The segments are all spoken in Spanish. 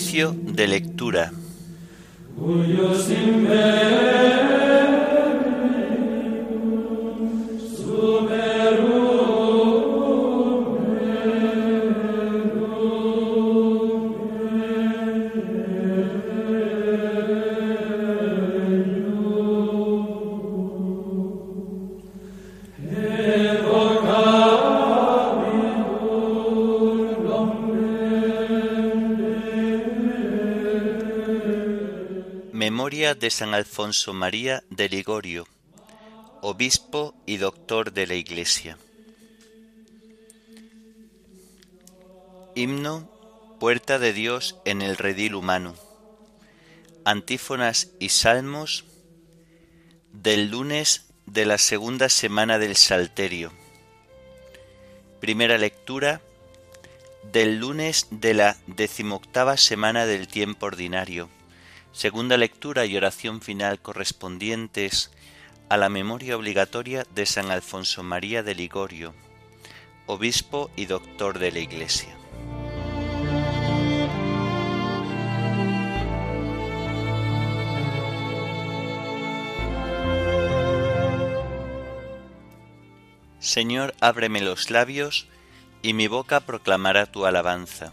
De lectura. De San Alfonso María de Ligorio, obispo y doctor de la Iglesia. Himno, puerta de Dios en el redil humano. Antífonas y salmos del lunes de la segunda semana del Salterio. Primera lectura del lunes de la decimoctava semana del tiempo ordinario Segunda lectura y oración final correspondientes a la memoria obligatoria de San Alfonso María de Ligorio, obispo y doctor de la Iglesia. Señor, ábreme los labios, y mi boca proclamará tu alabanza.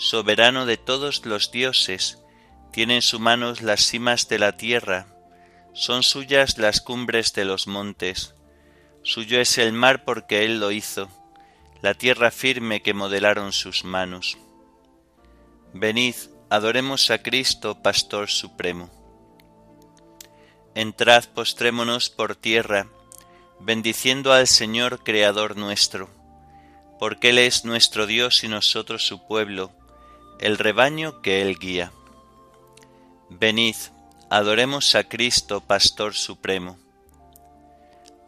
soberano de todos los dioses, tiene en su manos las cimas de la tierra, son suyas las cumbres de los montes, suyo es el mar porque él lo hizo, la tierra firme que modelaron sus manos. Venid, adoremos a Cristo, Pastor Supremo. Entrad, postrémonos por tierra, bendiciendo al Señor Creador nuestro, porque Él es nuestro Dios y nosotros su pueblo, el rebaño que Él guía. Venid, adoremos a Cristo, Pastor Supremo.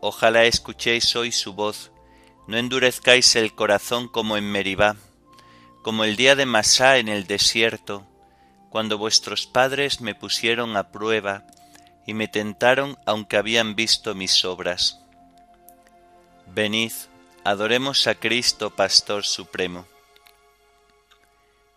Ojalá escuchéis hoy su voz, no endurezcáis el corazón como en Meribá, como el día de Masá en el desierto, cuando vuestros padres me pusieron a prueba y me tentaron aunque habían visto mis obras. Venid, adoremos a Cristo, Pastor Supremo.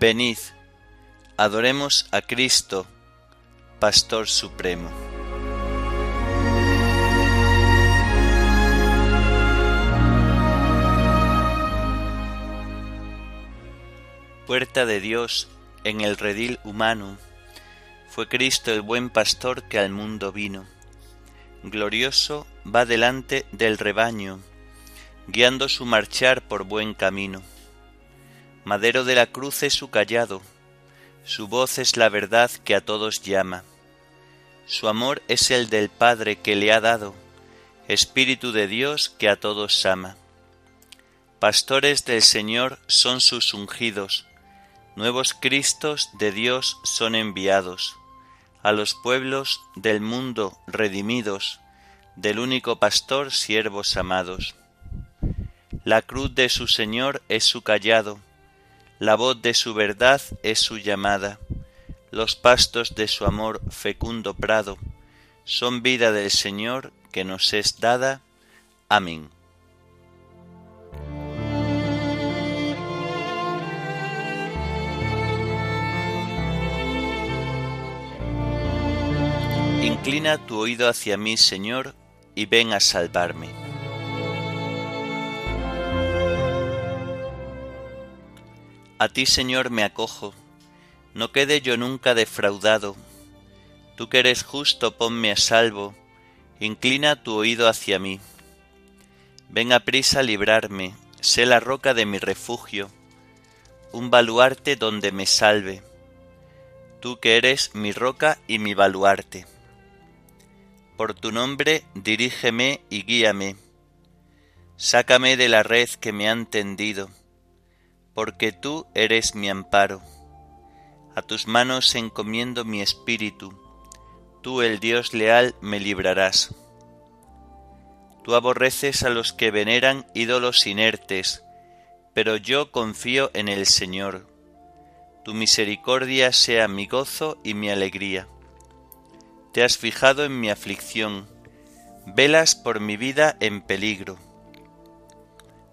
Venid, adoremos a Cristo, Pastor Supremo. Puerta de Dios en el redil humano, fue Cristo el buen pastor que al mundo vino. Glorioso va delante del rebaño, guiando su marchar por buen camino Madero de la cruz es su callado, su voz es la verdad que a todos llama. Su amor es el del Padre que le ha dado, Espíritu de Dios que a todos ama. Pastores del Señor son sus ungidos, nuevos Cristos de Dios son enviados, a los pueblos del mundo redimidos, del único pastor siervos amados. La cruz de su Señor es su callado, la voz de su verdad es su llamada, los pastos de su amor fecundo prado, son vida del Señor que nos es dada. Amén. Inclina tu oído hacia mí, Señor, y ven a salvarme. A ti, Señor, me acojo, no quede yo nunca defraudado. Tú que eres justo, ponme a salvo, inclina tu oído hacia mí. Ven a prisa a librarme, sé la roca de mi refugio, un baluarte donde me salve. Tú que eres mi roca y mi baluarte. Por tu nombre dirígeme y guíame. Sácame de la red que me han tendido, porque tú eres mi amparo. A tus manos encomiendo mi espíritu, tú el Dios leal me librarás. Tú aborreces a los que veneran ídolos inertes, pero yo confío en el Señor. Tu misericordia sea mi gozo y mi alegría te has fijado en mi aflicción, velas por mi vida en peligro.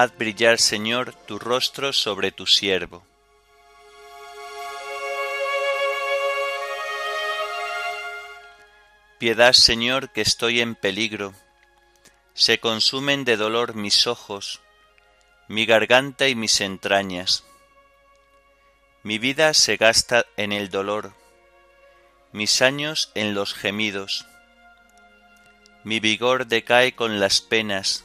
Haz brillar, Señor, tu rostro sobre tu siervo. Piedad, Señor, que estoy en peligro. Se consumen de dolor mis ojos, mi garganta y mis entrañas mi vida se gasta en el dolor, mis años en los gemidos. Mi vigor decae con las penas,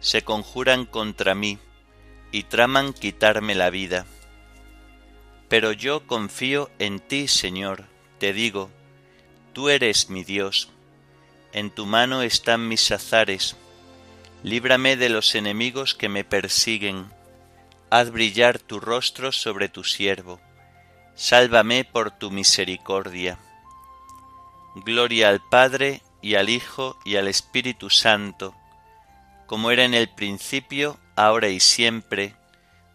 Se conjuran contra mí y traman quitarme la vida. Pero yo confío en ti, Señor, te digo, tú eres mi Dios, en tu mano están mis azares, líbrame de los enemigos que me persiguen, haz brillar tu rostro sobre tu siervo sálvame por tu misericordia. Gloria al Padre y al Hijo y al Espíritu Santo, como era en el principio, ahora y siempre,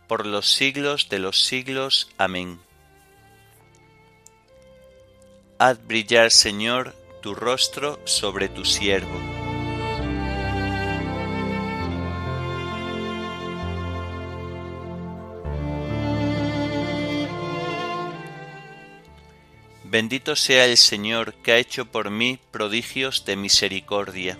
por los siglos de los siglos. Amén. Haz brillar, Señor, tu rostro sobre tu siervo Bendito sea el Señor que ha hecho por mí prodigios de misericordia.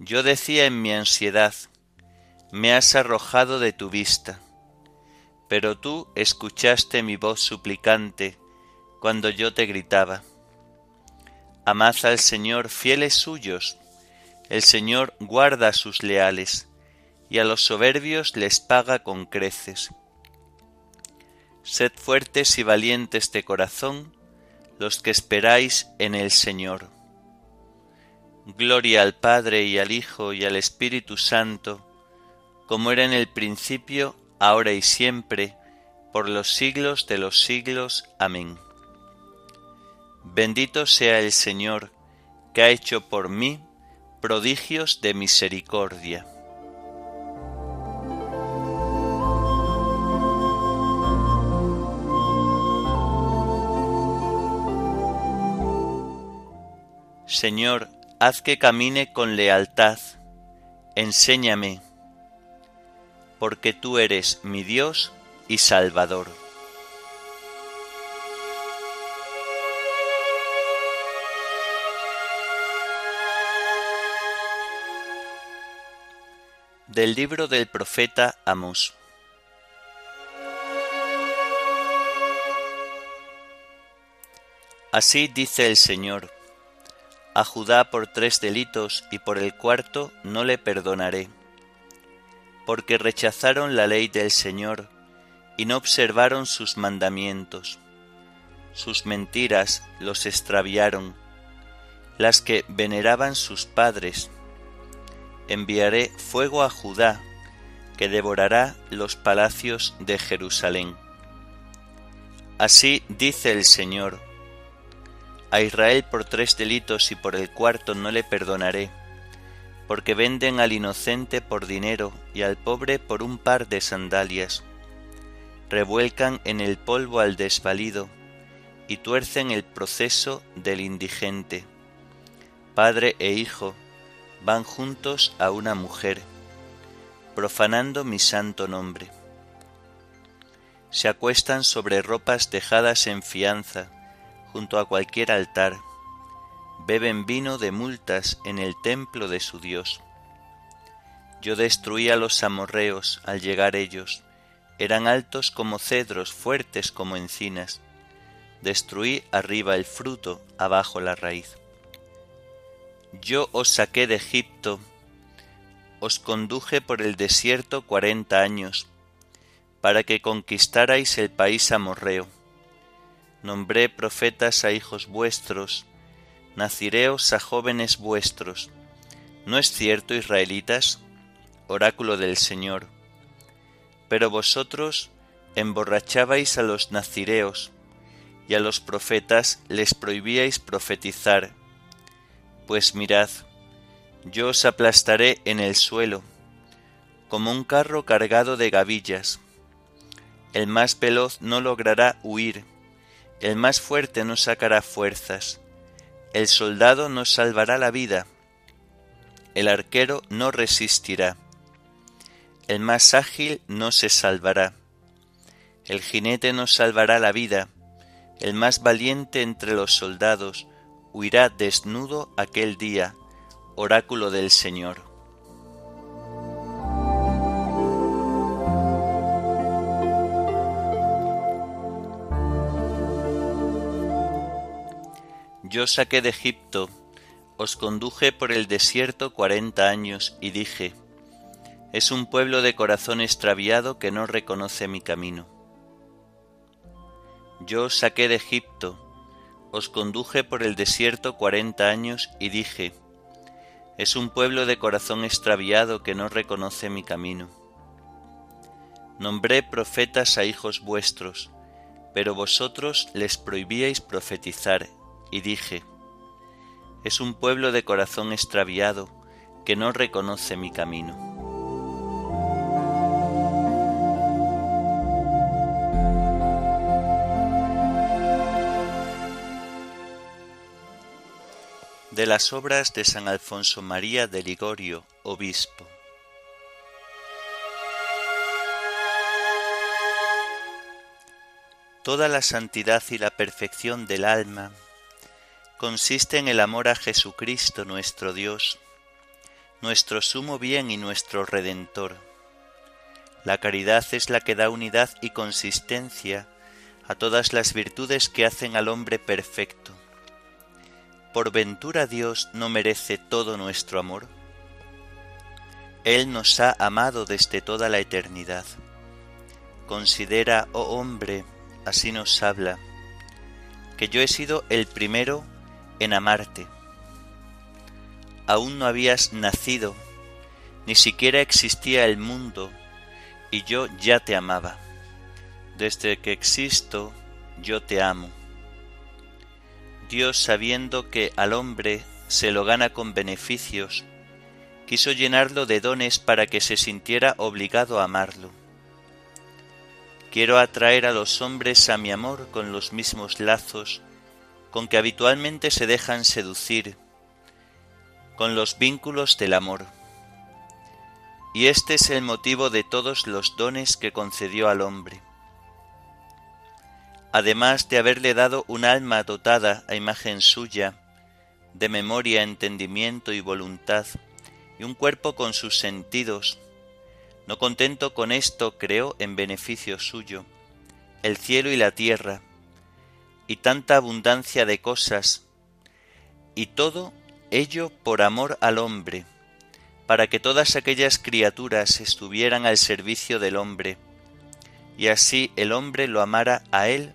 Yo decía en mi ansiedad, me has arrojado de tu vista, pero tú escuchaste mi voz suplicante cuando yo te gritaba. Amad al Señor fieles suyos, el Señor guarda a sus leales y a los soberbios les paga con creces. Sed fuertes y valientes de corazón los que esperáis en el Señor. Gloria al Padre y al Hijo y al Espíritu Santo, como era en el principio, ahora y siempre, por los siglos de los siglos. Amén. Bendito sea el Señor, que ha hecho por mí prodigios de misericordia. Señor, haz que camine con lealtad, enséñame, porque tú eres mi Dios y Salvador. Del libro del profeta Amos. Así dice el Señor a Judá por tres delitos y por el cuarto no le perdonaré, porque rechazaron la ley del Señor y no observaron sus mandamientos. Sus mentiras los extraviaron, las que veneraban sus padres. Enviaré fuego a Judá, que devorará los palacios de Jerusalén. Así dice el Señor, a Israel por tres delitos y por el cuarto no le perdonaré, porque venden al inocente por dinero y al pobre por un par de sandalias. Revuelcan en el polvo al desvalido y tuercen el proceso del indigente. Padre e hijo van juntos a una mujer, profanando mi santo nombre. Se acuestan sobre ropas dejadas en fianza, junto a cualquier altar, beben vino de multas en el templo de su Dios. Yo destruí a los amorreos al llegar ellos, eran altos como cedros, fuertes como encinas. Destruí arriba el fruto, abajo la raíz. Yo os saqué de Egipto, os conduje por el desierto cuarenta años, para que conquistarais el país amorreo nombré profetas a hijos vuestros, nacireos a jóvenes vuestros. ¿No es cierto, israelitas? Oráculo del Señor. Pero vosotros emborrachabais a los nacireos, y a los profetas les prohibíais profetizar. Pues mirad, yo os aplastaré en el suelo, como un carro cargado de gavillas. El más veloz no logrará huir, el más fuerte no sacará fuerzas, el soldado no salvará la vida, el arquero no resistirá, el más ágil no se salvará, el jinete no salvará la vida, el más valiente entre los soldados huirá desnudo aquel día, oráculo del Señor. Yo saqué de Egipto, os conduje por el desierto cuarenta años, y dije, es un pueblo de corazón extraviado que no reconoce mi camino. Yo saqué de Egipto, os conduje por el desierto cuarenta años, y dije, es un pueblo de corazón extraviado que no reconoce mi camino. Nombré profetas a hijos vuestros, pero vosotros les prohibíais profetizar y dije, es un pueblo de corazón extraviado que no reconoce mi camino. De las obras de San Alfonso María de Ligorio, obispo. Toda la santidad y la perfección del alma consiste en el amor a Jesucristo nuestro Dios, nuestro sumo bien y nuestro Redentor. La caridad es la que da unidad y consistencia a todas las virtudes que hacen al hombre perfecto. ¿Por ventura Dios no merece todo nuestro amor? Él nos ha amado desde toda la eternidad. Considera, oh hombre, así nos habla, que yo he sido el primero en amarte. Aún no habías nacido, ni siquiera existía el mundo, y yo ya te amaba. Desde que existo, yo te amo. Dios, sabiendo que al hombre se lo gana con beneficios, quiso llenarlo de dones para que se sintiera obligado a amarlo. Quiero atraer a los hombres a mi amor con los mismos lazos con que habitualmente se dejan seducir, con los vínculos del amor. Y este es el motivo de todos los dones que concedió al hombre. Además de haberle dado un alma dotada a imagen suya, de memoria, entendimiento y voluntad, y un cuerpo con sus sentidos, no contento con esto, creó en beneficio suyo el cielo y la tierra, y tanta abundancia de cosas, y todo ello por amor al hombre, para que todas aquellas criaturas estuvieran al servicio del hombre, y así el hombre lo amara a él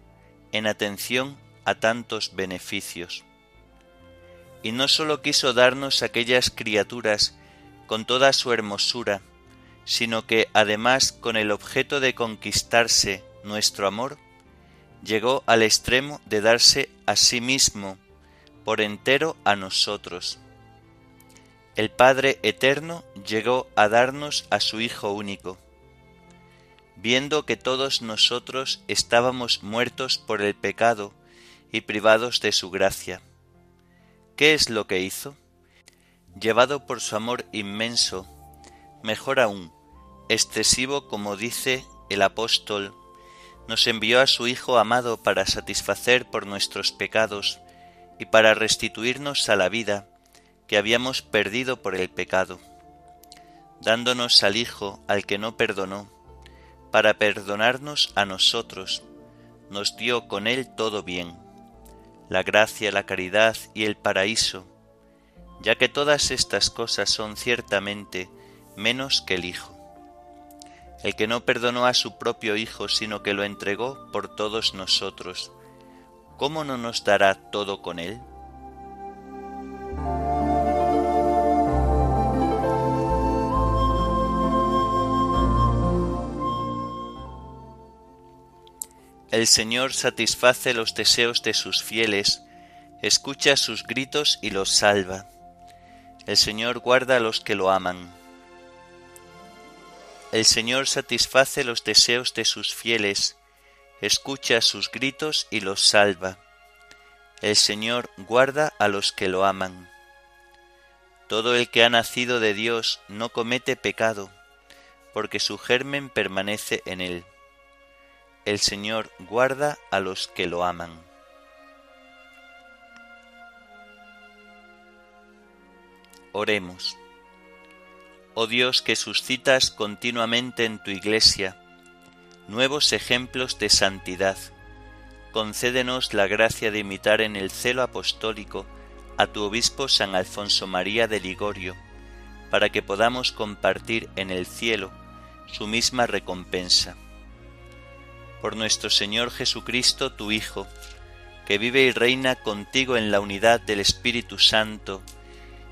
en atención a tantos beneficios. Y no sólo quiso darnos aquellas criaturas con toda su hermosura, sino que además con el objeto de conquistarse nuestro amor, llegó al extremo de darse a sí mismo por entero a nosotros. El Padre Eterno llegó a darnos a su Hijo único. Viendo que todos nosotros estábamos muertos por el pecado y privados de su gracia. ¿Qué es lo que hizo? Llevado por su amor inmenso, mejor aún, excesivo como dice el apóstol, nos envió a su Hijo amado para satisfacer por nuestros pecados y para restituirnos a la vida que habíamos perdido por el pecado, dándonos al Hijo al que no perdonó, para perdonarnos a nosotros, nos dio con él todo bien, la gracia, la caridad y el paraíso, ya que todas estas cosas son ciertamente menos que el Hijo, el que no perdonó a su propio Hijo, sino que lo entregó por todos nosotros, ¿cómo no nos dará todo con él? El Señor satisface los deseos de sus fieles, escucha sus gritos y los salva. El Señor guarda a los que lo aman. El Señor satisface los deseos de sus fieles, escucha sus gritos y los salva. El Señor guarda a los que lo aman. Todo el que ha nacido de Dios no comete pecado, porque su germen permanece en él. El Señor guarda a los que lo aman. Oremos. Oh Dios que suscitas continuamente en tu iglesia nuevos ejemplos de santidad, concédenos la gracia de imitar en el celo apostólico a tu obispo San Alfonso María de Ligorio, para que podamos compartir en el cielo su misma recompensa. Por nuestro Señor Jesucristo, tu Hijo, que vive y reina contigo en la unidad del Espíritu Santo,